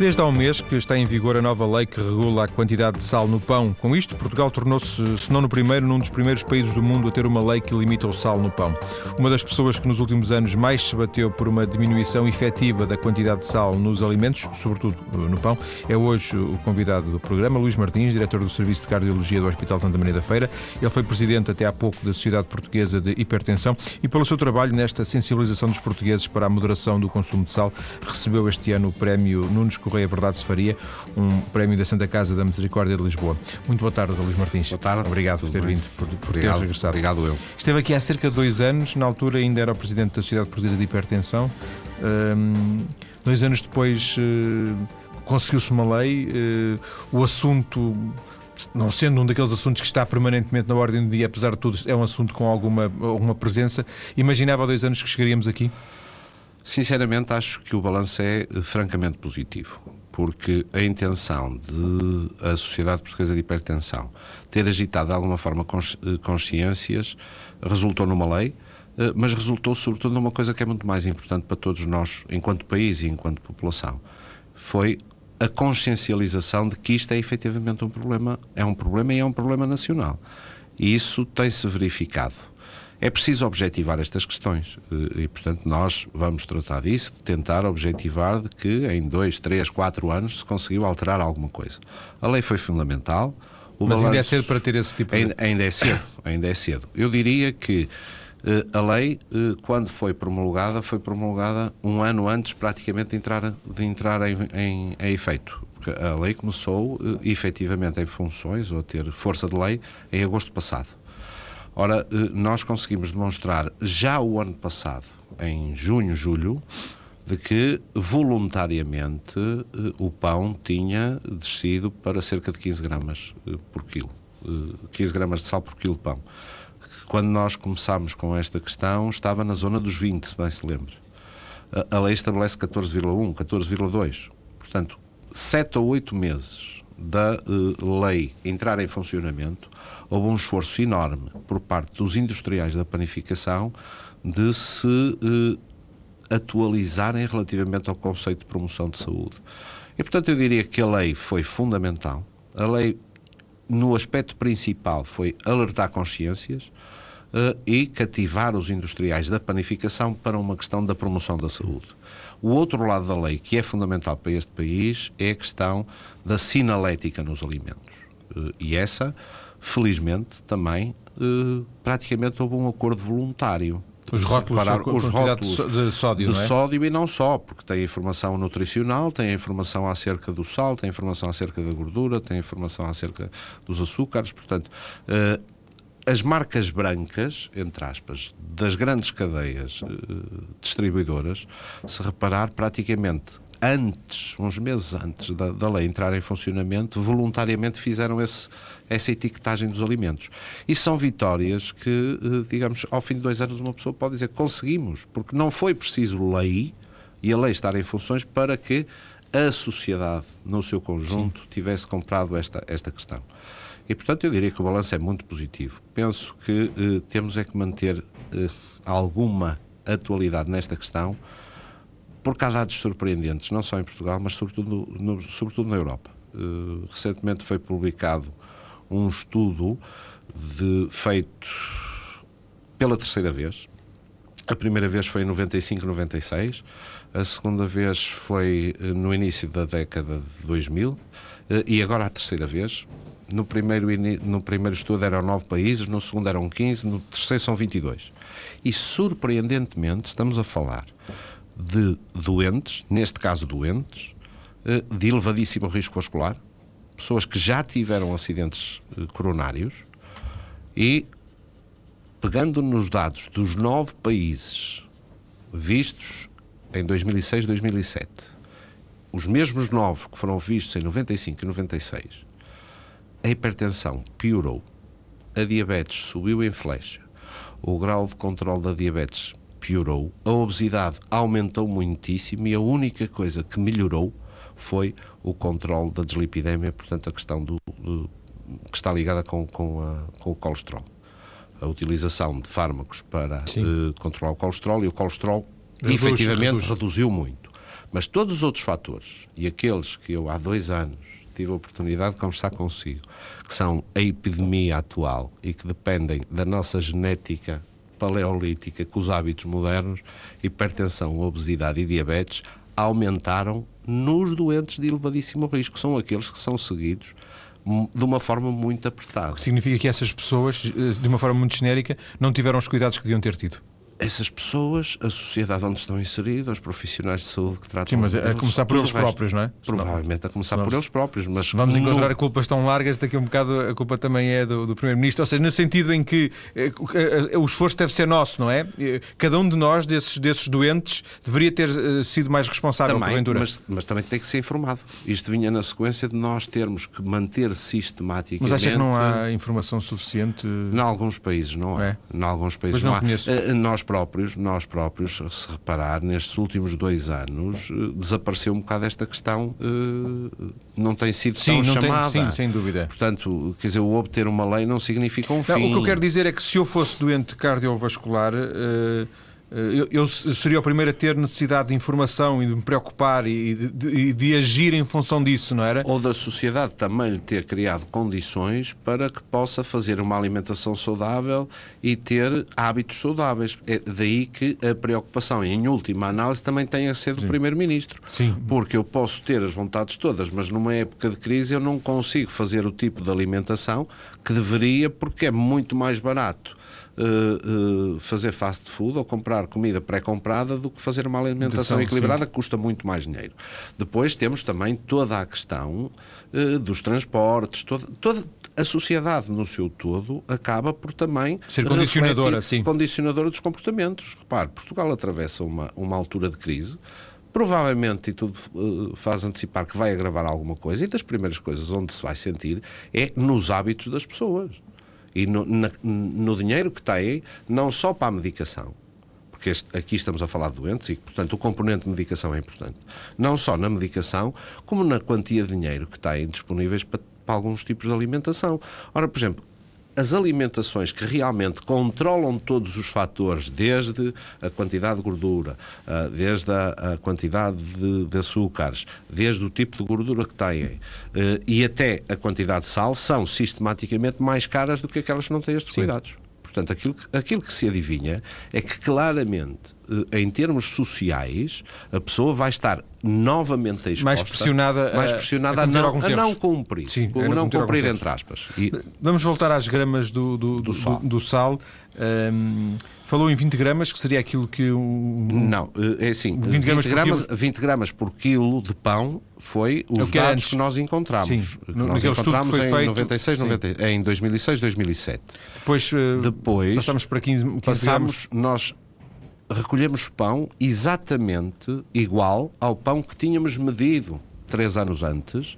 Desde há um mês que está em vigor a nova lei que regula a quantidade de sal no pão. Com isto, Portugal tornou-se, se não no primeiro, num dos primeiros países do mundo a ter uma lei que limita o sal no pão. Uma das pessoas que nos últimos anos mais se bateu por uma diminuição efetiva da quantidade de sal nos alimentos, sobretudo eh, no pão, é hoje o convidado do programa, Luís Martins, diretor do Serviço de Cardiologia do Hospital Santa Maria da Feira. Ele foi presidente até há pouco da Sociedade Portuguesa de Hipertensão e, pelo seu trabalho nesta sensibilização dos portugueses para a moderação do consumo de sal, recebeu este ano o prémio Nunes Correia Verdade se Faria, um prémio da Santa Casa da Misericórdia de Lisboa. Muito boa tarde, Luís Martins. Boa tarde. Obrigado por ter bem. vindo, por, por obrigado, ter regressado. Obrigado eu. Esteve aqui há cerca de dois anos, na altura ainda era o presidente da Sociedade Portuguesa de Hipertensão. Um, dois anos depois uh, conseguiu-se uma lei, uh, o assunto não sendo um daqueles assuntos que está permanentemente na ordem do dia, apesar de tudo, é um assunto com alguma, alguma presença. Imaginava há dois anos que chegaríamos aqui? Sinceramente, acho que o balanço é eh, francamente positivo, porque a intenção de a Sociedade Portuguesa de Hipertensão ter agitado de alguma forma eh, consciências resultou numa lei, eh, mas resultou sobretudo numa coisa que é muito mais importante para todos nós, enquanto país e enquanto população. Foi a consciencialização de que isto é efetivamente um problema, é um problema e é um problema nacional. E isso tem-se verificado. É preciso objetivar estas questões eh, e, portanto, nós vamos tratar disso, de tentar objetivar de que em dois, três, quatro anos se conseguiu alterar alguma coisa. A lei foi fundamental. Mas balanço... ainda é cedo para ter esse tipo de... Ainda, ainda é cedo, ainda é cedo. Eu diria que uh, a lei, uh, quando foi promulgada, foi promulgada um ano antes praticamente de entrar, de entrar em, em, em efeito. Porque a lei começou efetivamente em funções, ou a ter força de lei, em agosto passado. Ora, eh, nós conseguimos demonstrar já o ano passado, em junho, julho, de que voluntariamente eh, o pão tinha descido para cerca de 15 gramas eh, por quilo. 15 gramas de sal por quilo de pão. Quando nós começámos com esta questão, estava na zona dos 20, se bem se lembra. A lei estabelece 14,1, 14,2. Portanto, 7 ou 8 meses da lei entrar em funcionamento, houve um esforço enorme por parte dos industriais da panificação de se eh, atualizarem relativamente ao conceito de promoção de saúde. E, portanto, eu diria que a lei foi fundamental. A lei, no aspecto principal, foi alertar consciências uh, e cativar os industriais da panificação para uma questão da promoção da saúde. O outro lado da lei, que é fundamental para este país, é a questão da sinalética nos alimentos. Uh, e essa felizmente, também eh, praticamente houve um acordo voluntário. Os rótulos, são, os rótulos de sódio, de é? sódio e não só, porque tem informação nutricional, tem informação acerca do sal, tem informação acerca da gordura, tem informação acerca dos açúcares, portanto, eh, as marcas brancas, entre aspas, das grandes cadeias eh, distribuidoras, se reparar praticamente antes, uns meses antes da, da, lei entrar em funcionamento, voluntariamente fizeram esse, essa etiquetagem dos alimentos. E são vitórias que, eh, digamos, ao fim de dois anos uma pessoa pode dizer conseguimos, porque não foi preciso lei e a lei estar em funções para que a sociedade, no seu conjunto, Sim. tivesse comprado esta, esta questão. E, portanto, eu diria que o balanço é muito positivo. Penso que eh, temos é que manter eh, alguma atualidade nesta questão, porque há dados surpreendentes, não só em Portugal, mas sobretudo, no, sobretudo na Europa. Uh, recentemente foi publicado um estudo de, feito pela terceira vez. A primeira vez foi em 95, 96. A segunda vez foi uh, no início da década de 2000. Uh, e agora a terceira vez. No primeiro, no primeiro estudo eram nove países, no segundo eram 15, no terceiro são 22. E surpreendentemente estamos a falar de doentes, neste caso doentes, eh, de elevadíssimo risco vascular, pessoas que já tiveram acidentes eh, coronários e, pegando nos dados dos nove países vistos em 2006 2007, os mesmos nove que foram vistos em 95 e 96, a hipertensão piorou, a diabetes subiu em flecha, o grau de controle da diabetes piorou, a obesidade aumentou muitíssimo e a única coisa que melhorou foi o controle da deslipidemia, portanto, a questão do, do que está ligada com, com, a, com, o colesterol. A utilização de fármacos para uh, controlar o colesterol e o colesterol reduz, efetivamente reduz. reduziu muito. Mas todos os outros fatores, e aqueles que eu há dois anos tive a oportunidade de conversar consigo, que são a epidemia atual e que dependem da nossa genética paleolítica com os hábitos modernos, hipertensão, obesidade e diabetes, aumentaram nos doentes de elevadíssimo risco. São aqueles que são seguidos de uma forma muito apertada. O que significa que essas pessoas, eh, de uma forma muito genérica, não tiveram os cuidados que deviam ter tido? Essas pessoas, a sociedade onde estão inseridos, os profissionais de saúde que tratam Sim, mas é a começar por eles próprios, não é? Provavelmente a começar por eles próprios, mas vamos no... encontrar culpas tão largas, daqui a um bocado a culpa também é do, do Primeiro-Ministro, ou seja, no sentido em que eh, eh, o esforço deve ser nosso, não é? Eh, cada um de nós, desses, desses doentes, deveria ter sido mais responsável, também, porventura. Mas, mas também tem que ser informado. Isto vinha na sequência de nós termos que manter sistematicamente... Mas acha que não há informação suficiente? Em alguns países não há. É? Em alguns países não, não há. Conheço. Nós próprios, nós próprios, se reparar, nestes últimos dois anos, eh, desapareceu um bocado esta questão, eh, não tem sido sim, tão chamada. Tem, sim, sem dúvida. Portanto, quer dizer, o obter uma lei não significa um não, fim. O que eu quero dizer é que se eu fosse doente cardiovascular. Eh, eu, eu, seria o primeiro a ter necessidade de informação e de me preocupar e de, de, agir em função disso, não era? Ou da sociedade também ter criado condições para que possa fazer uma alimentação saudável e ter hábitos saudáveis. É daí que a preocupação, em última análise, também tem a ser do Primeiro-Ministro. Sim. Porque eu posso ter as vontades todas, mas numa época de crise eu não consigo fazer o tipo de alimentação que deveria, porque é muito mais barato uh, uh, fazer fast food ou comprar comida pré-comprada do que fazer uma alimentação equilibrada, que custa muito mais dinheiro. Depois temos também toda a questão uh, dos transportes, toda, toda a sociedade no seu todo acaba por também ser condicionadora, sim. condicionadora dos comportamentos. Repare, Portugal atravessa uma, uma altura de crise provavelmente, e tudo uh, faz antecipar que vai agravar alguma coisa, e das primeiras coisas onde se vai sentir é nos hábitos das pessoas e no, na, no dinheiro que têm, não só para a medicação, porque este, aqui estamos a falar de doentes e, portanto, o componente de medicação é importante. Não só na medicação, como na quantia de dinheiro que têm disponíveis para, para alguns tipos de alimentação. Ora, por exemplo, as alimentações que realmente controlam todos os fatores, desde a quantidade de gordura, ah, desde a, quantidade de, de açúcares, desde o tipo de gordura que têm ah, e até a quantidade de sal, são sistematicamente mais caras do que aquelas que não têm estes Sim. cuidados. Portanto, aquilo, aquilo que se adivinha é que claramente em termos sociais, a pessoa vai estar novamente exposta, mais pressionada, mais pressionada a, a, não, a não, cumprir, Sim, a não cumprir entre aspas. E... Vamos voltar às gramas do, do, do sal. Do, sal. Um, falou em 20 gramas, que seria aquilo que o. Não, eh, é assim: 20 gramas, 20 gramas, por, 20 gramas por quilo de pão foi os é que dados que nós encontramos. Sim, que nós encontramos em, feito, 96, 90, em 2006, 2007. Depois, uh, Depois passamos para 15, 15 passamos, gramas. nós recolhemos pão exatamente igual ao pão que tínhamos medido três anos antes.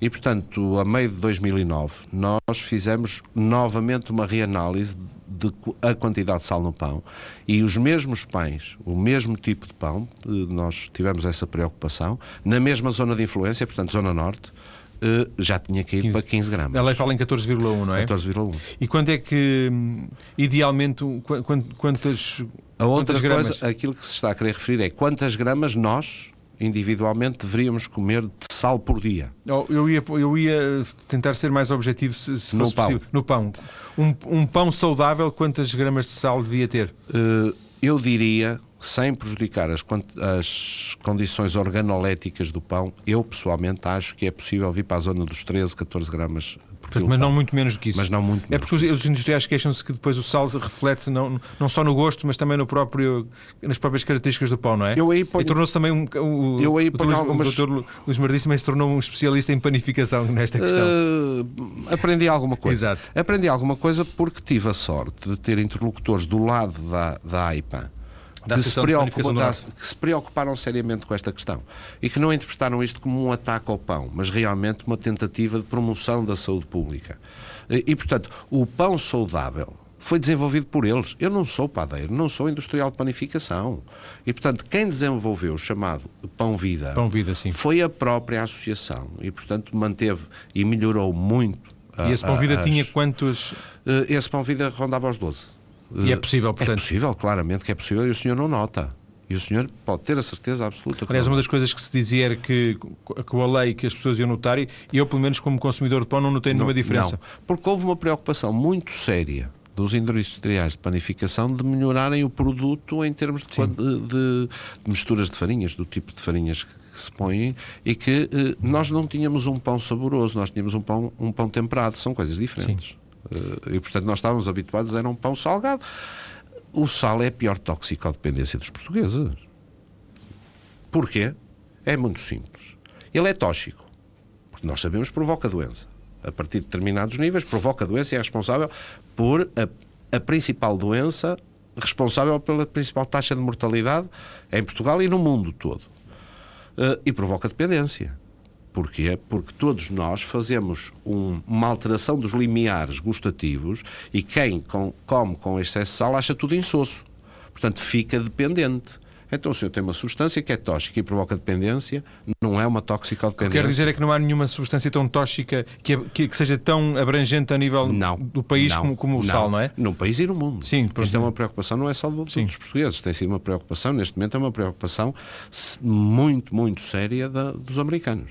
E, portanto, a meio de 2009, nós fizemos novamente uma reanálise de a quantidade de sal no pão e os mesmos pães, o mesmo tipo de pão, eh, nós tivemos essa preocupação, na mesma zona de influência, portanto, zona norte, já tinha caído 15. para 15 gramas. A lei fala em 14,1, não é? 14,1. E quanto é que, hum, idealmente, quantas a outra coisa, aquilo que se está a querer referir é quantas gramas nós, individualmente, deveríamos comer de sal por dia. Oh, eu, ia, eu ia tentar ser mais objetivo se, se no fosse pão. possível. No pão. Um, um, pão saudável, quantas gramas de sal devia ter? Uh, eu diria, sem prejudicar as, as, condições organoléticas do pão, eu pessoalmente acho que é possível vir para a zona dos 13, 14 gramas Portanto, mas não muito menos do que isso. Mas não muito É porque os, os industriais queixam-se que depois o sal reflete não, não só no gosto, mas também no próprio, nas próprias características do pão, não é? Eu aí ponho... E tornou-se também um. Eu aí ponho o, algumas... o doutor Luís Mardice também se tornou um especialista em panificação nesta questão. Uh, aprendi alguma coisa. Exato. Aprendi alguma coisa porque tive a sorte de ter interlocutores do lado da, da AIPA que se, que se, preocuparam seriamente com esta questão e que não interpretaram isto como um ataque ao pão, mas realmente uma tentativa de promoção da saúde pública. E, e portanto, o pão saudável foi desenvolvido por eles. Eu não sou padeiro, não sou industrial de panificação. E, portanto, quem desenvolveu o chamado Pão Vida, Pão Vida sim. foi a própria associação. E, portanto, manteve e melhorou muito. E esse Pão Vida as... tinha quantos? Eh, esse Pão Vida rondava aos 12. E é possível, portanto. É possível, claramente que é possível, e o senhor não nota. E o senhor pode ter a certeza absoluta que Aliás, não uma das coisas que se dizia era que com a lei que as pessoas iam notar, e eu, pelo menos como consumidor de pão, não notei nenhuma diferença. Não, porque houve uma preocupação muito séria dos industriais de panificação de melhorarem o produto em termos de, de, de, misturas de farinhas, do tipo de farinhas que se põem, e que eh, nós não tínhamos um pão saboroso, nós tínhamos um pão, um pão temperado, são coisas diferentes. Uh, e portanto nós estávamos habituados a um pão salgado. O sal é a pior toxicodependência dos portugueses. Porquê? É muito simples. Ele é tóxico. Porque nós sabemos que provoca doença. A partir de determinados níveis, provoca doença e é responsável por a, a principal doença, responsável pela principal taxa de mortalidade em Portugal e no mundo todo. Uh, e provoca dependência. Porquê? Porque todos nós fazemos um, uma alteração dos limiares gustativos e quem com, come com excesso de sal acha tudo insosso. Portanto, fica dependente. Então, se eu tenho uma substância que é tóxica e provoca dependência, não é uma toxicodependência. Quer dizer é que não há nenhuma substância tão tóxica que, que, que seja tão abrangente a nível não, do país não, como, como, o não. sal, não é? No país e no mundo. Sim, Isto é uma preocupação, não é só do, dos portugueses, tem sido uma preocupação, neste momento é uma preocupação muito, muito séria da, dos americanos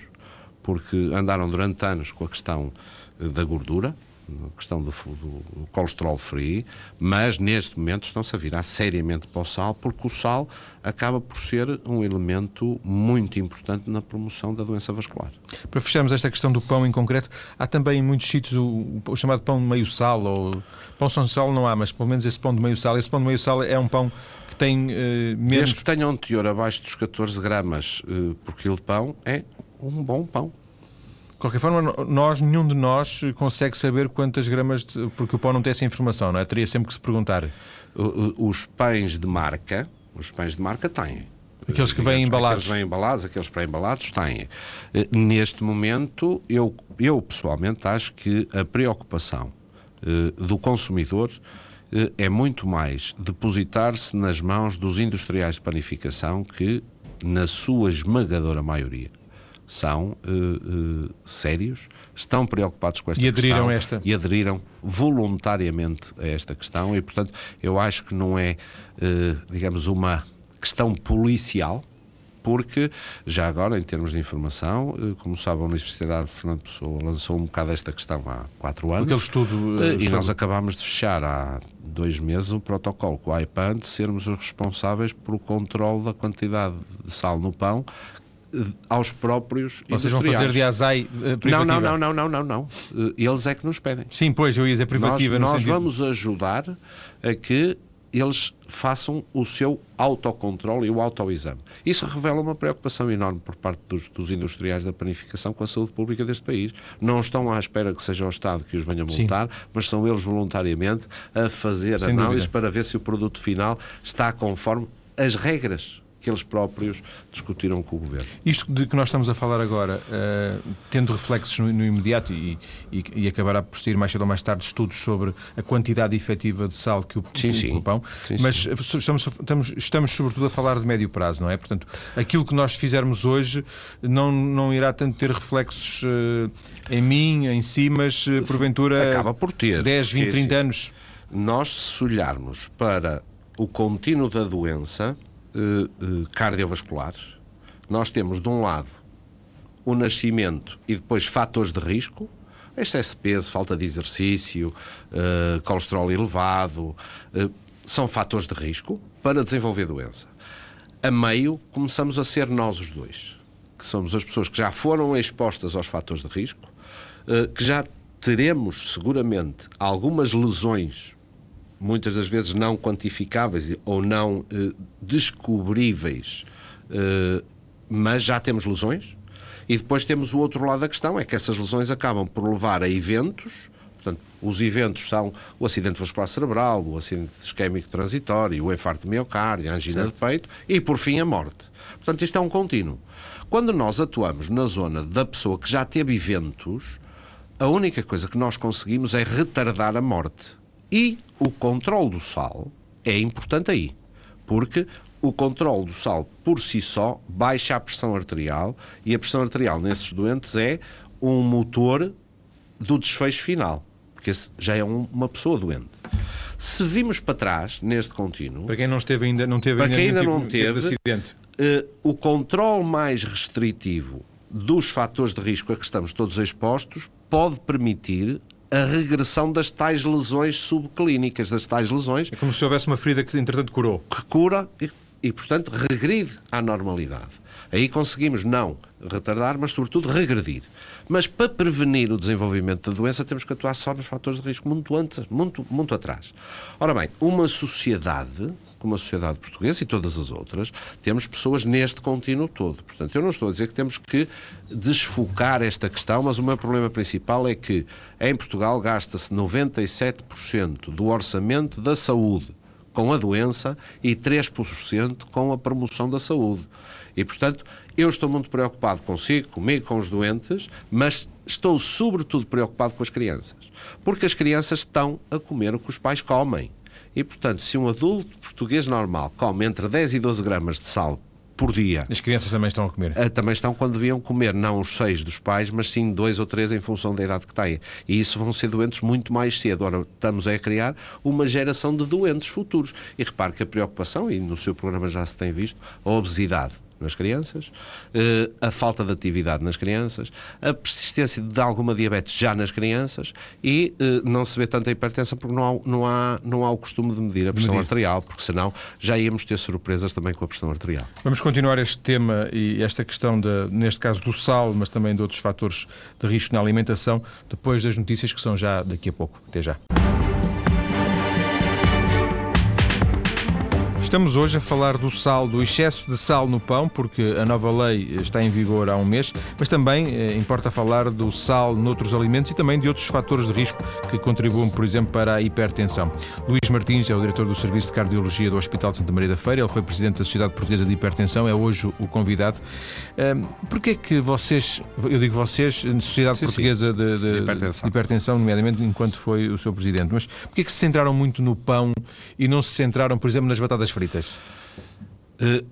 porque andaram durante anos com a questão eh, da gordura, a questão do, do, colesterol free, mas neste momento estão-se a virar seriamente para o sal, porque o sal acaba por ser um elemento muito importante na promoção da doença vascular. Para fecharmos esta questão do pão em concreto, há também em muitos sítios o, o chamado pão de meio sal, ou pão sem sal não há, mas pelo menos esse pão de meio sal. Esse pão de meio sal é um pão que tem uh, menos... Desde que tenha um teor abaixo dos 14 gramas uh, por quilo de pão, é um bom pão. De qualquer forma, nós, nenhum de nós consegue saber quantas gramas, de, porque o pão não tem essa informação, não é? Teria sempre que se perguntar. Os pães de marca, os pães de marca têm. Aqueles que vêm embalados. Aqueles vêm embalados, aqueles pré-embalados têm. Eh, neste momento, eu, eu pessoalmente acho que a preocupação eh, do consumidor eh, é muito mais depositar-se nas mãos dos industriais de panificação que, na sua esmagadora maioria, são uh, uh, sérios, estão preocupados com esta e aderiram questão esta. e aderiram voluntariamente a esta questão e, portanto, eu acho que não é, uh, digamos, uma questão policial, porque já agora, em termos de informação, como sabe, a Universidade de Fernando Pessoa lançou um bocado esta questão há quatro anos. Aquele estudo. e sobre... nós acabámos de fechar há dois meses o protocolo com o IPAN de sermos os responsáveis pelo controle da quantidade de sal no pão aos próprios Vocês vão fazer de azai uh, privativa? Não, não, não, não, não, não, não. Eles é que nos pedem. Sim, pois, eu ia dizer privativa. Nós, nós vamos ajudar a que eles façam o seu autocontrole e o autoexame. Isso revela uma preocupação enorme por parte dos, dos, industriais da panificação com a saúde pública deste país. Não estão à espera que seja o Estado que os venha multar, Sim. mas são eles voluntariamente a fazer Sem análise dúvida. para ver se o produto final está conforme as regras que eles próprios discutiram com o Governo. Isto de que nós estamos a falar agora, uh, tendo reflexos no, no imediato e, e, e, acabará por ter mais cedo ou mais tarde estudos sobre a quantidade efetiva de sal que o, sim, sim. o pão, sim, mas sim. Estamos, estamos, estamos sobretudo a falar de médio prazo, não é? Portanto, aquilo que nós fizermos hoje não, não irá tanto ter reflexos uh, em mim, em si, mas uh, porventura acaba por ter 10, 20, 30 anos. Nós, se olharmos para o contínuo da doença, cardiovascular, nós temos de um lado o nascimento e depois fatores de risco, excesso de peso, falta de exercício, uh, colesterol elevado, uh, são fatores de risco para desenvolver doença. A meio, começamos a ser nós os dois, que somos as pessoas que já foram expostas aos fatores de risco, uh, que já teremos seguramente algumas lesões muitas das vezes não quantificáveis ou não eh, descobríveis, eh, mas já temos lesões. E depois temos o outro lado da questão, é que essas lesões acabam por levar a eventos, portanto, os eventos são o acidente vascular cerebral, o acidente isquémico transitório, o infarto de miocárdio, a angina certo. de peito e, por fim, a morte. Portanto, isto é um contínuo. Quando nós atuamos na zona da pessoa que já teve eventos, a única coisa que nós conseguimos é retardar a morte. E o controle do sal é importante aí, porque o controle do sal por si só baixa a pressão arterial e a pressão arterial nesses doentes é um motor do desfecho final, porque já é um, uma pessoa doente. Se vimos para trás, neste contínuo... Para quem não esteve ainda, não teve para ainda, quem ainda tipo não teve, acidente. Uh, o controle mais restritivo dos fatores de risco a que estamos todos expostos pode permitir a regressão das tais lesões subclínicas, das tais lesões. É como se houvesse uma ferida que, entretanto, curou. Que cura e, e portanto, regride à normalidade. Aí conseguimos não retardar, mas sobretudo regredir. Mas para prevenir o desenvolvimento da doença temos que atuar só nos fatores de risco muito antes, muito, muito atrás. Ora bem, uma sociedade, como a sociedade portuguesa e todas as outras, temos pessoas neste contínuo todo. Portanto, eu não estou a dizer que temos que desfocar esta questão, mas o meu problema principal é que em Portugal gasta-se 97% do orçamento da saúde com a doença e 3% com a promoção da saúde. E, portanto, eu estou muito preocupado consigo, comigo, com os doentes, mas estou sobretudo preocupado com as crianças. Porque as crianças estão a comer o que os pais comem. E, portanto, se um adulto português normal come entre 10 e 12 gramas de sal por dia. As crianças também estão a comer? Eh, também estão quando deviam comer, não os seis dos pais, mas sim dois ou três em função da idade que têm. E isso vão ser doentes muito mais cedo. Ora, estamos a criar uma geração de doentes futuros. E repare que a preocupação, e no seu programa já se tem visto, a obesidade nas crianças, eh, a falta de atividade nas crianças, a persistência de alguma diabetes já nas crianças e eh, não se vê tanta hipertensão porque não há, não há, não há o costume de medir a pressão medir. arterial, porque senão já íamos ter surpresas também com a pressão arterial. Vamos continuar este tema e esta questão, de, neste caso do sal, mas também de outros fatores de risco na alimentação, depois das notícias que são já daqui a pouco. Até já. Estamos hoje a falar do sal, do excesso de sal no pão, porque a nova lei está em vigor há um mês, mas também eh, importa falar do sal noutros alimentos e também de outros fatores de risco que contribuem, por exemplo, para a hipertensão. Luís Martins é o diretor do Serviço de Cardiologia do Hospital de Santa Maria da Feira, ele foi presidente da Sociedade Portuguesa de Hipertensão, é hoje o convidado. Um, Porquê é que vocês, eu digo vocês, Sociedade sim, Portuguesa sim. De, de, de, hipertensão. de, hipertensão. nomeadamente enquanto foi o seu presidente, mas porquê é que se centraram muito no pão e não se centraram, por exemplo, nas batatas fritas? Uh,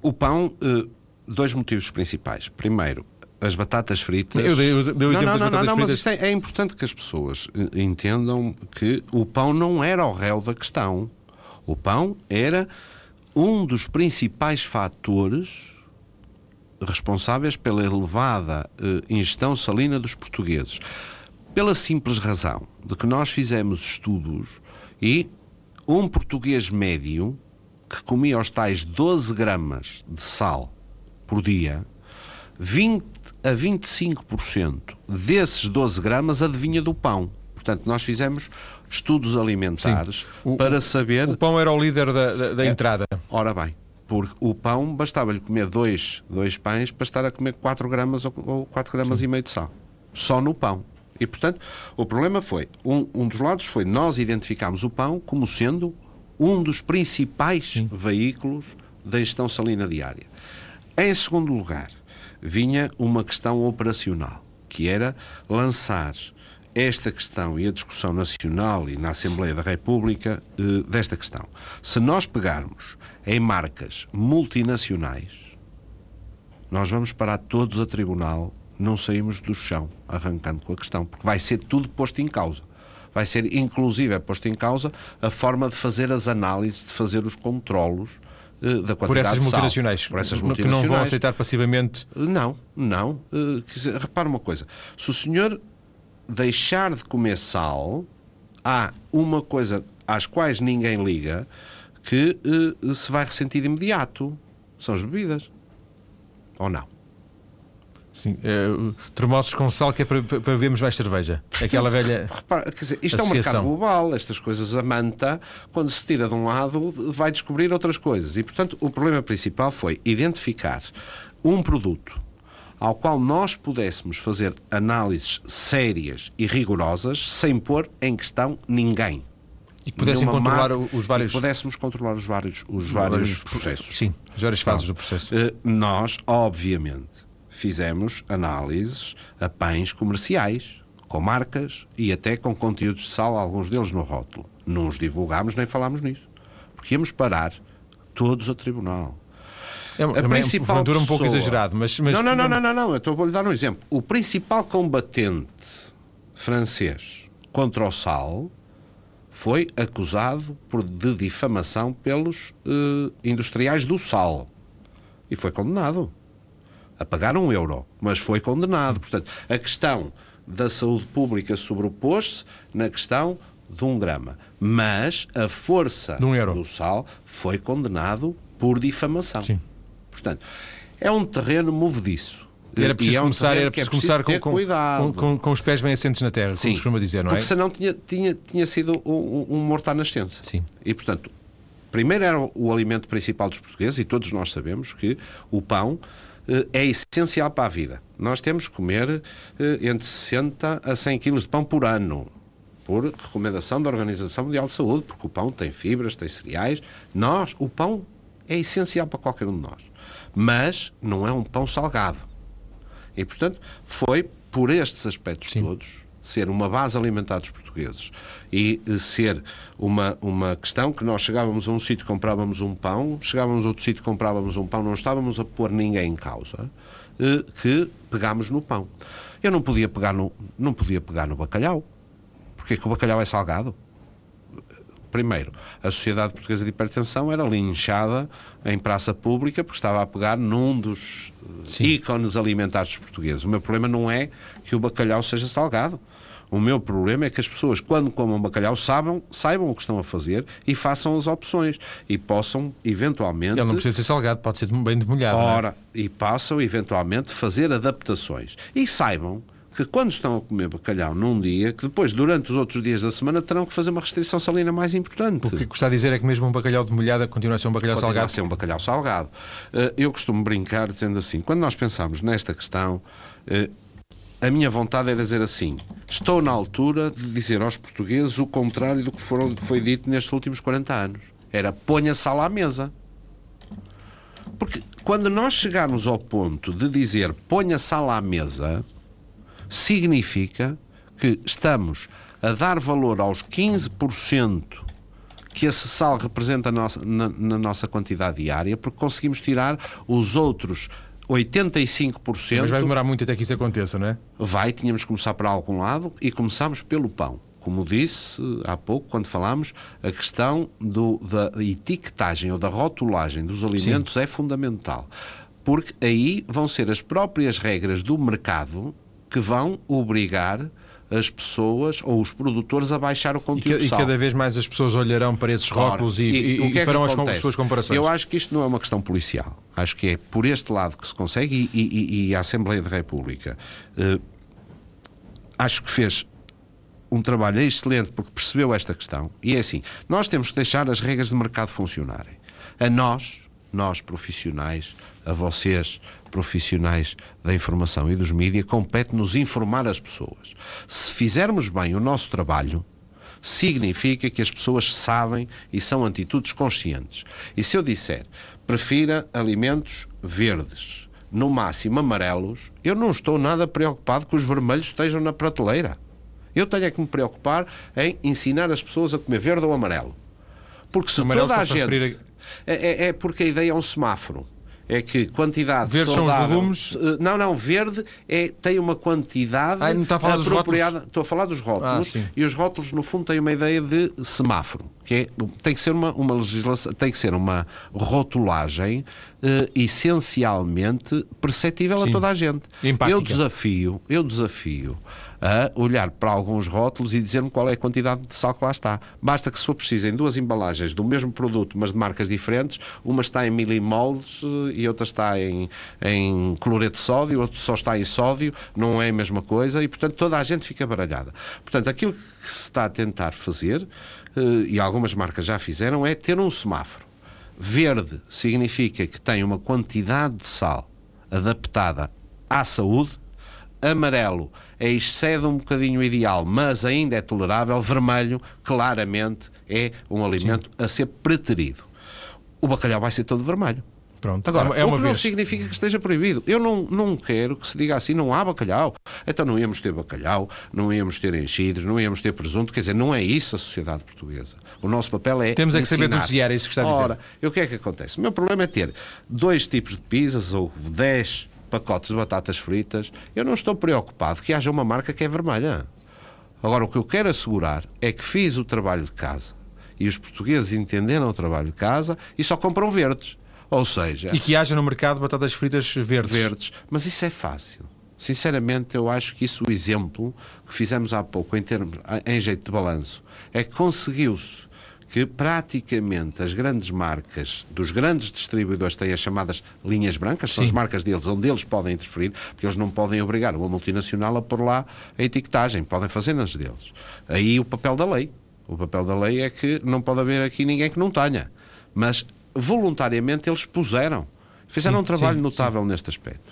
o pão, uh, dois motivos principais. Primeiro, as batatas fritas. Eu dei, eu dei o não, não, não, não, não, mas é, é, importante que as pessoas eh, entendam que o pão não era o réu da questão. O pão era um dos principais fatores responsáveis pela elevada uh, ingestão salina dos portugueses. Pela simples razão de que nós fizemos estudos e um português médio que comia os tais 12 gramas de sal por dia, 20 a 25% desses 12 gramas adivinha do pão. Portanto, nós fizemos estudos alimentares o, para saber. O pão era o líder da, da, da é, entrada. Ora bem, porque o pão bastava-lhe comer dois, dois pães para estar a comer 4 gramas ou, ou 4 gramas Sim. e meio de sal. Só no pão. E, portanto, o problema foi, um, um dos lados foi nós identificámos o pão como sendo um dos principais Sim. veículos da gestão salina diária. Em segundo lugar, vinha uma questão operacional, que era lançar esta questão e a discussão nacional e na Assembleia da República eh, desta questão. Se nós pegarmos em marcas multinacionais, nós vamos parar todos a tribunal, não saímos do chão arrancando com a questão, porque vai ser tudo posto em causa vai ser inclusive é posto em causa a forma de fazer as análises, de fazer os controlos uh, da quantidade por essas de multinacionais, por essas multinacionais que não vão aceitar passivamente. Não, não. Uh, dizer, repara uma coisa: se o senhor deixar de comer sal, há uma coisa às quais ninguém liga que se vai ressentir de imediato: são as bebidas. Ou não? Sim, é, termossos com sal que é para, para vermos mais cerveja. Aquela velha. Repara, quer dizer, isto associação. é um mercado global, estas coisas, a manta, quando se tira de um lado, vai descobrir outras coisas. E, portanto, o problema principal foi identificar um produto ao qual nós pudéssemos fazer análises sérias e rigorosas sem pôr em questão ninguém. E que pudessem controlar marca, os vários. Pudéssemos controlar os vários, os vários, processos. Sim, as várias fases do processo. Eh, nós, obviamente, fizemos análises a pães comerciais, com marcas e até com conteúdos de sal, alguns deles no rótulo. Não os divulgámos nem falámos nisso. Porque íamos parar todos a tribunal. É, a principal é um pouco exagerado, mas, mas... Não, não, não, não, não, não. Eu estou a lhe dar um exemplo. O principal combatente francês contra o sal foi acusado por, de difamação pelos uh, industriais do sal e foi condenado a pagar um euro, mas foi condenado. Portanto, a questão da saúde pública sobrepôs-se na questão de um grama, mas a força um do sal foi condenado por difamação. Sim. Portanto, é um terreno movediço. Era preciso, é um começar, era preciso, é preciso começar com, com, com, com, os pés bem assentes na terra, Sim, como costuma dizer, não é? Porque senão tinha, tinha, tinha sido um, um morto à nascença. Sim. E, portanto, primeiro era o alimento principal dos portugueses, e todos nós sabemos que o pão é essencial para a vida. Nós temos que comer eh, entre 60 a 100 quilos de pão por ano, por recomendação da Organização Mundial de Saúde, porque o pão tem fibras, tem cereais. Nós, o pão é essencial para qualquer um de nós. Mas não é um pão salgado e, portanto, foi por estes aspectos Sim. todos ser uma base alimentar dos portugueses e eh, ser uma, uma questão que nós chegávamos a um sítio comprávamos um pão, chegávamos a outro sítio comprávamos um pão, não estávamos a pôr ninguém em causa, eh, que pegámos no pão. Eu não podia pegar no, não podia pegar no bacalhau, porque é que o bacalhau é salgado. Primeiro, a Sociedade Portuguesa de Hipertensão era linchada em praça pública porque estava a pegar num dos Sim. ícones alimentares dos portugueses. O meu problema não é que o bacalhau seja salgado. O meu problema é que as pessoas, quando comam bacalhau, saibam, saibam o que estão a fazer e façam as opções e possam, eventualmente. Ele não precisa ser salgado, pode ser bem demolhado. É? Ora, é? e possam, eventualmente, fazer adaptações. E saibam que quando estão a comer bacalhau num dia, que depois, durante os outros dias da semana, terão que fazer uma restrição salina mais importante. O que está a dizer é que mesmo um bacalhau de molhada continua a ser um bacalhau continua salgado? a ser um bacalhau salgado. Eh, eu costumo brincar dizendo assim, quando nós pensamos nesta questão, eh, a minha vontade era dizer assim, estou na altura de dizer aos portugueses o contrário do que foram, foi dito nestes últimos 40 anos. Era ponha sal à mesa. Porque quando nós chegarmos ao ponto de dizer ponha sal à mesa, significa que estamos a dar valor aos 15% que esse sal representa na, na nossa quantidade diária, porque conseguimos tirar os outros 85%. Mas vai demorar muito até que isso aconteça, não é? Vai, tínhamos que começar por algum lado e começamos pelo pão. Como disse há pouco, quando falámos, a questão do, da etiquetagem ou da rotulagem dos alimentos Sim. é fundamental. Porque aí vão ser as próprias regras do mercado que vão obrigar as pessoas ou os produtores a baixar o conteúdo e, e cada vez mais as pessoas olharão para esses rótulos e, e, e, e é farão as, as, suas comparações. Eu acho que isto não é uma questão policial. Acho que é por este lado que se consegue e, a Assembleia da República uh, acho que fez um trabalho excelente porque percebeu esta questão. E é assim, nós temos que deixar as regras de mercado funcionarem. A nós, nós profissionais, a vocês, profissionais da informação e dos mídias, compete-nos informar as pessoas. Se fizermos bem o nosso trabalho, significa que as pessoas sabem e são atitudes conscientes. E se eu disser, prefira alimentos verdes, no máximo amarelos, eu não estou nada preocupado que os vermelhos estejam na prateleira. Eu tenho é que me preocupar em ensinar as pessoas a comer verde ou amarelo. Porque se toda a gente. É, é, é porque a ideia é um semáforo é que quantidade verde saudável... são os legumes? Eh, não, não, verde é, tem uma quantidade ah, não está a falar apropriada. Dos Estou a falar dos rótulos. Ah, e os rótulos, no fundo, têm uma ideia de semáforo. Que é, tem que ser uma, uma legislação, tem que ser uma rotulagem uh, essencialmente perceptível sim. a toda a gente. Empática. Eu desafio, eu desafio a olhar para alguns rótulos e dizer-me qual é a quantidade de sal que lá está. Basta que se for preciso em duas embalagens do mesmo produto, mas de marcas diferentes, uma está em milimoles eh, e outra está em, em cloreto de sódio, outra só está em sódio, não é a mesma coisa e, portanto, toda a gente fica baralhada. Portanto, aquilo que se está a tentar fazer, eh, e algumas marcas já fizeram, é ter um semáforo. Verde significa que tem uma quantidade de sal adaptada à saúde, amarelo excede um bocadinho o ideal, mas ainda é tolerável, vermelho, claramente é um alimento Sim. a ser preterido. O bacalhau vai ser todo vermelho. Pronto. Agora, é uma o que vez. não significa que esteja proibido. Eu não, não quero que se diga assim, não há bacalhau. Então não íamos ter bacalhau, não íamos ter enchidos, não íamos ter presunto. Quer dizer, não é isso a sociedade portuguesa. O nosso papel é Temos é que saber dosear, é isso que está a dizer. Ora, o que é que acontece? O meu problema é ter dois tipos de pizzas ou dez pacotes de batatas fritas, eu não estou preocupado que haja uma marca que é vermelha. Agora, o que eu quero assegurar é que fiz o trabalho de casa e os portugueses entenderam o trabalho de casa e só compram verdes. Ou seja. E que haja no mercado batatas fritas verdes. Verdes. Mas isso é fácil. Sinceramente, eu acho que isso, o exemplo que fizemos há pouco, em, termos, em jeito de balanço, é que conseguiu-se que praticamente as grandes marcas dos grandes distribuidores têm as chamadas linhas brancas, Sim. são as marcas deles, onde eles podem interferir, porque eles não podem obrigar uma multinacional a pôr lá a etiquetagem, podem fazer nas deles. Aí o papel da lei. O papel da lei é que não pode haver aqui ninguém que não tenha. Mas voluntariamente eles puseram. Fizeram sim, um trabalho sim, notável sim. neste aspecto.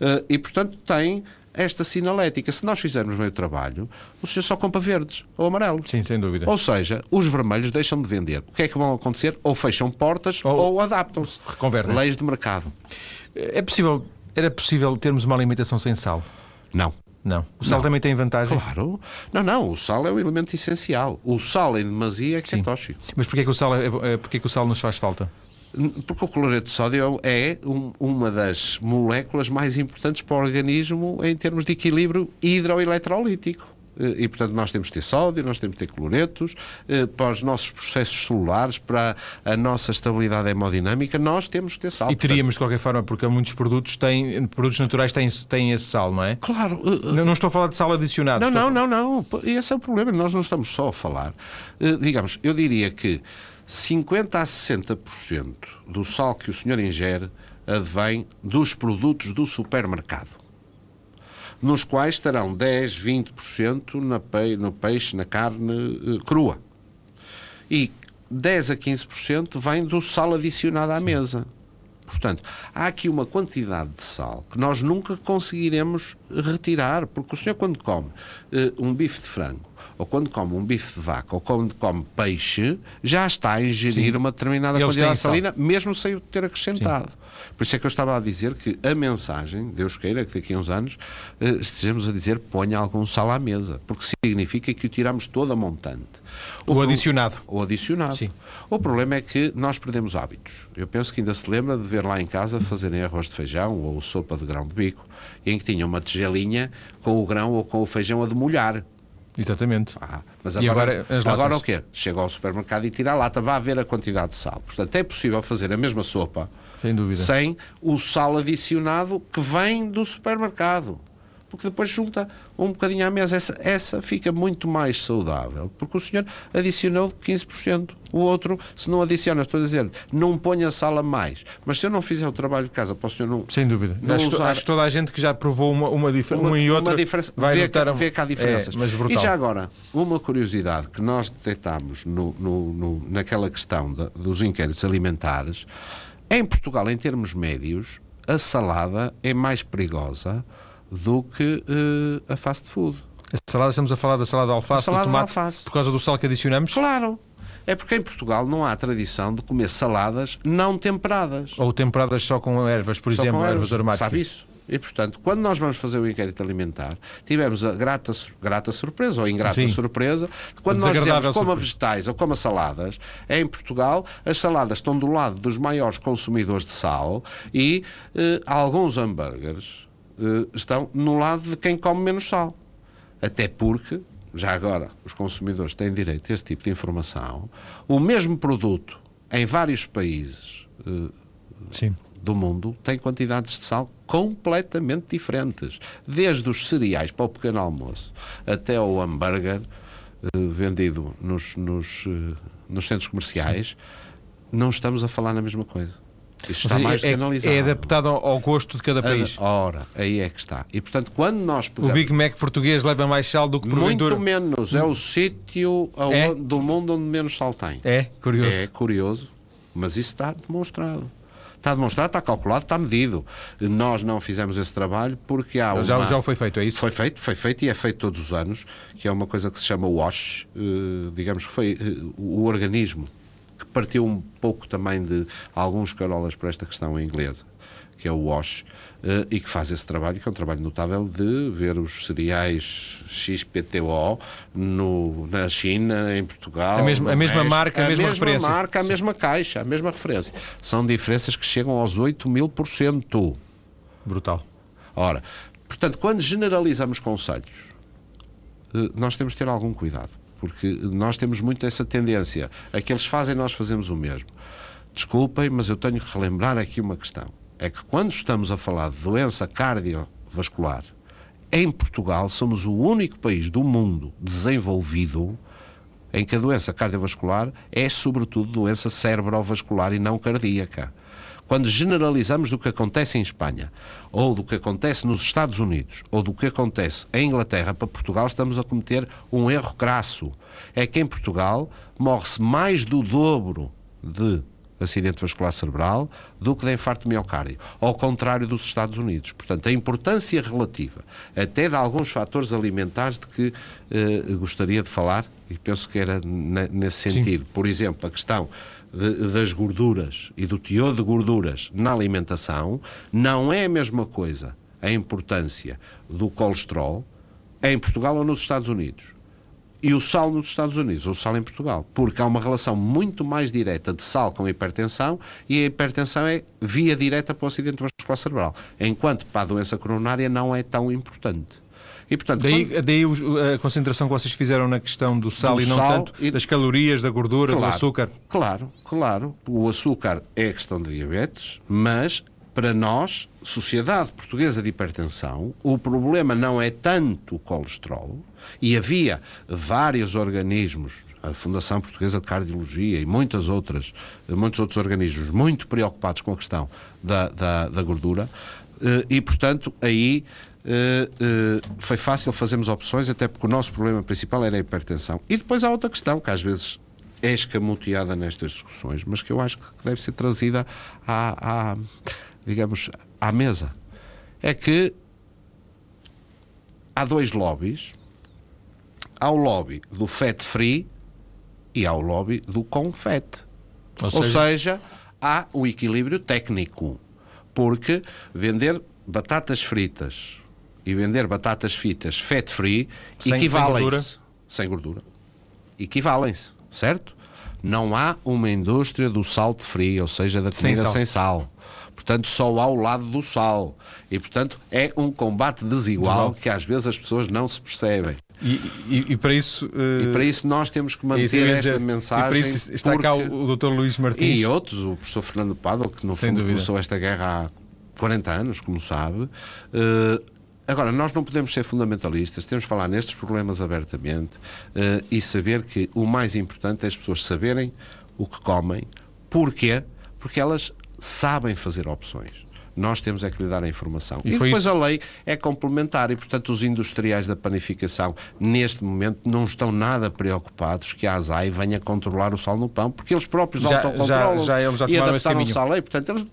Uh, e, portanto, tem esta sinalética. Se nós fizermos meio trabalho, o senhor só compra verdes ou amarelos. Sim, sem dúvida. Ou seja, os vermelhos deixam de vender. O que é que vão acontecer? Ou fecham portas ou, ou adaptam-se. Reconvertem. Leis de mercado. É possível, era possível termos uma alimentação sem sal? Não. Não. O sal não. também tem vantagens? Claro. Não, não. O sal é o elemento essencial. O sal em demasia é que é Sim. é tóxico. Mas porquê que, o sal é, é, porquê que o sal nos faz falta? Porque o cloreto de sódio é um, uma das moléculas mais importantes para o organismo em termos de equilíbrio hidroeletrolítico. Eh, e, portanto, nós temos que ter sódio, nós temos que ter cloretos, eh, para os nossos processos celulares, para a nossa estabilidade hemodinâmica, nós temos que ter sal. E teríamos, de qualquer forma, porque muitos produtos têm, produtos naturais têm, têm esse sal, não é? Claro. Eh, não, não estou a falar de sal adicionado. Não, não, não, não. Esse é o problema. Nós não estamos só a falar. Digamos, eu diria que 50 a 60% do sal que o senhor ingere advém dos produtos do supermercado, nos quais estarão 10, 20% na pe no peixe, na carne uh, crua. E 10 a 15% vem do sal adicionado à mesa. Portanto, há aqui uma quantidade de sal que nós nunca conseguiremos retirar, porque o senhor, quando come uh, um bife de frango, ou quando come um bife de vaca, ou quando come peixe, já está a ingerir Sim. uma determinada quantidade de salina, mesmo sem o ter acrescentado. Sim. Por isso é que eu estava a dizer que a mensagem, Deus queira que daqui a uns anos uh, estejamos a dizer ponha algum sal à mesa, porque significa que o tiramos todo a montante. O, o adicionado. O adicionado. Sim. O problema é que nós perdemos hábitos. Eu penso que ainda se lembra de ver lá em casa fazerem arroz de feijão ou sopa de grão de bico, em que tinha uma tigelinha com o grão ou com o feijão a demolhar. Exatamente. Ah, mas agora, agora, agora o quê? Chega ao supermercado e tira a lata, vai ver a quantidade de sal. Portanto, é possível fazer a mesma sopa sem, dúvida. sem o sal adicionado que vem do supermercado porque depois junta um bocadinho à mesa. Essa, essa fica muito mais saudável, porque o senhor adicionou 15%. O outro, se não adiciona, estou a dizer, não ponha sala mais. Mas se eu não fizer o trabalho de casa, para o senhor não. Sem dúvida. Não acho, usar... acho que toda a gente que já provou uma, uma, diferença, uma, e outra uma diferença, vai vê, notar... vê que há diferenças. É, e já agora, uma curiosidade que nós detectámos no, no, no, naquela questão dos inquéritos alimentares, em Portugal, em termos médios, a salada é mais perigosa do que uh, a fast food. A salada, estamos a falar da salada de alface, salada tomate, de alface. por causa do sal que adicionamos? Claro. É porque em Portugal não há tradição de comer saladas não temperadas. Ou temperadas só com ervas, por só exemplo, ervas, ervas aromáticas. Sabe isso? E, portanto, quando nós vamos fazer o inquérito alimentar, tivemos a grata, grata surpresa ou ingrata Sim. surpresa de quando nós dizemos coma vegetais ou coma saladas, em Portugal, as saladas estão do lado dos maiores consumidores de sal e eh, alguns hambúrgueres estão no lado de quem come menos sal. Até porque, já agora, os consumidores têm direito a este tipo de informação. O mesmo produto em vários países uh, do mundo tem quantidades de sal completamente diferentes. Desde os cereais para o pequeno almoço até o hambúrguer uh, vendido nos, nos, nos centros comerciais, Sim. não estamos a falar na mesma coisa. Isso está mais é, analisado. É adaptado ao gosto de cada país. Ora, aí é que está. E portanto, quando nós pegamos... O Big Mac português leva mais sal do que porventura... Muito menos. É o sítio é? do mundo onde menos sal tem. É, curioso. É curioso, mas isso está demonstrado. Está demonstrado, está calculado, está medido. Nós não fizemos esse trabalho porque há uma... Já, já foi feito, é isso? Foi feito, foi feito e é feito todos os anos, que é uma coisa que se chama WASH, uh, digamos que foi uh, o organismo partiu um pouco também de alguns carolas por esta questão inglesa, que é o WASH, eh, e que faz esse trabalho, que é um trabalho notável de ver os cereais XPTO no, na China, em Portugal. A mesma, a mesma marca, a, a mesma, mesma referência. marca, a Sim. mesma caixa, a mesma referência. São diferenças que chegam aos 8 mil por cento. Brutal. Ora, portanto, quando generalizamos conselhos eh, nós temos de ter algum cuidado, porque nós temos muito essa tendência. Aqueles fazem, nós fazemos o mesmo. Desculpem, mas eu tenho que relembrar aqui uma questão. É que quando estamos a falar de doença cardiovascular, em Portugal somos o único país do mundo desenvolvido em que a doença cardiovascular é sobretudo doença cerebrovascular e não cardíaca. Quando generalizamos do que acontece em Espanha, ou do que acontece nos Estados Unidos, ou do que acontece em Inglaterra para Portugal, estamos a cometer um erro crasso. É que em Portugal morre-se mais do dobro de acidente vascular cerebral do que de infarto miocárdio, ao contrário dos Estados Unidos. Portanto, a importância relativa, até de alguns fatores alimentares de que eh, gostaria de falar, e penso que era nesse sentido. Sim. Por exemplo, a questão de, das gorduras e do teor de gorduras na alimentação não é a mesma coisa a importância do colesterol em Portugal ou nos Estados Unidos. E o sal nos Estados Unidos, ou o sal em Portugal, porque há uma relação muito mais direta de sal com a hipertensão e a hipertensão é via direta para o acidente vascular cerebral, enquanto para a doença coronária não é tão importante. E, portanto, daí, quando... daí a concentração que vocês fizeram na questão do sal do e não sal tanto e... das calorias, da gordura, claro, do açúcar. Claro, claro. O açúcar é questão de diabetes, mas para nós, Sociedade Portuguesa de Hipertensão, o problema não é tanto o colesterol, e havia vários organismos, a Fundação Portuguesa de Cardiologia e muitas outras, muitos outros organismos muito preocupados com a questão da, da, da gordura, eh, e portanto aí eh, eh, foi fácil fazermos opções, até porque o nosso problema principal era a hipertensão. E depois há outra questão que às vezes é escamoteada nestas discussões, mas que eu acho que deve ser trazida à, à digamos, à mesa. É que há dois lobbies. Há o lobby do fat free e há o lobby do confete. Ou, Ou seja... seja, há o equilíbrio técnico. Porque vender batatas fritas e vender batatas fritas fat free equivalem-se. Sem gordura. Equivalem-se, certo? Não há uma indústria do salt free, ou seja, da comida sem sal. Sem sal portanto, só ao lado do sal. E, portanto, é um combate desigual que às vezes as pessoas não se percebem. E, e, e, para isso, uh... e para isso nós temos que manter esta dizer, mensagem. E para isso está porque... cá o, o Dr. Luís Martins. E outros, o professor Fernando Pádua, que no Sem fundo dúvida. começou esta guerra há 40 anos, como sabe. Uh, agora, nós não podemos ser fundamentalistas, temos que falar nestes problemas abertamente uh, e saber que o mais importante é as pessoas saberem o que comem. Porquê? Porque elas sabem fazer opções. Nós temos é que lhe dar a informação. E, e depois isso... a lei é complementar e, portanto, os industriais da panificação, neste momento, não estão nada preocupados que a ASAI venha controlar o sal no pão, porque eles próprios já, autocontrolam já, já, eles já e adaptaram-se à lei. Portanto, eles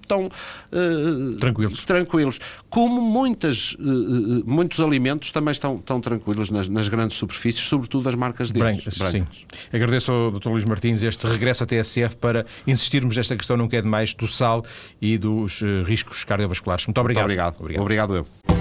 estão uh, tranquilos. tranquilos. Como muitas, uh, muitos alimentos também estão, estão tranquilos nas, nas, grandes superfícies, sobretudo as marcas deles. Brancas, brancas. Sim. Agradeço ao Dr. Luís Martins este regresso à TSF para insistirmos nesta questão, não quer demais, do sal e dos riscos cardiovasculares. Muito obrigado. Muito obrigado. Obrigado, obrigado eu.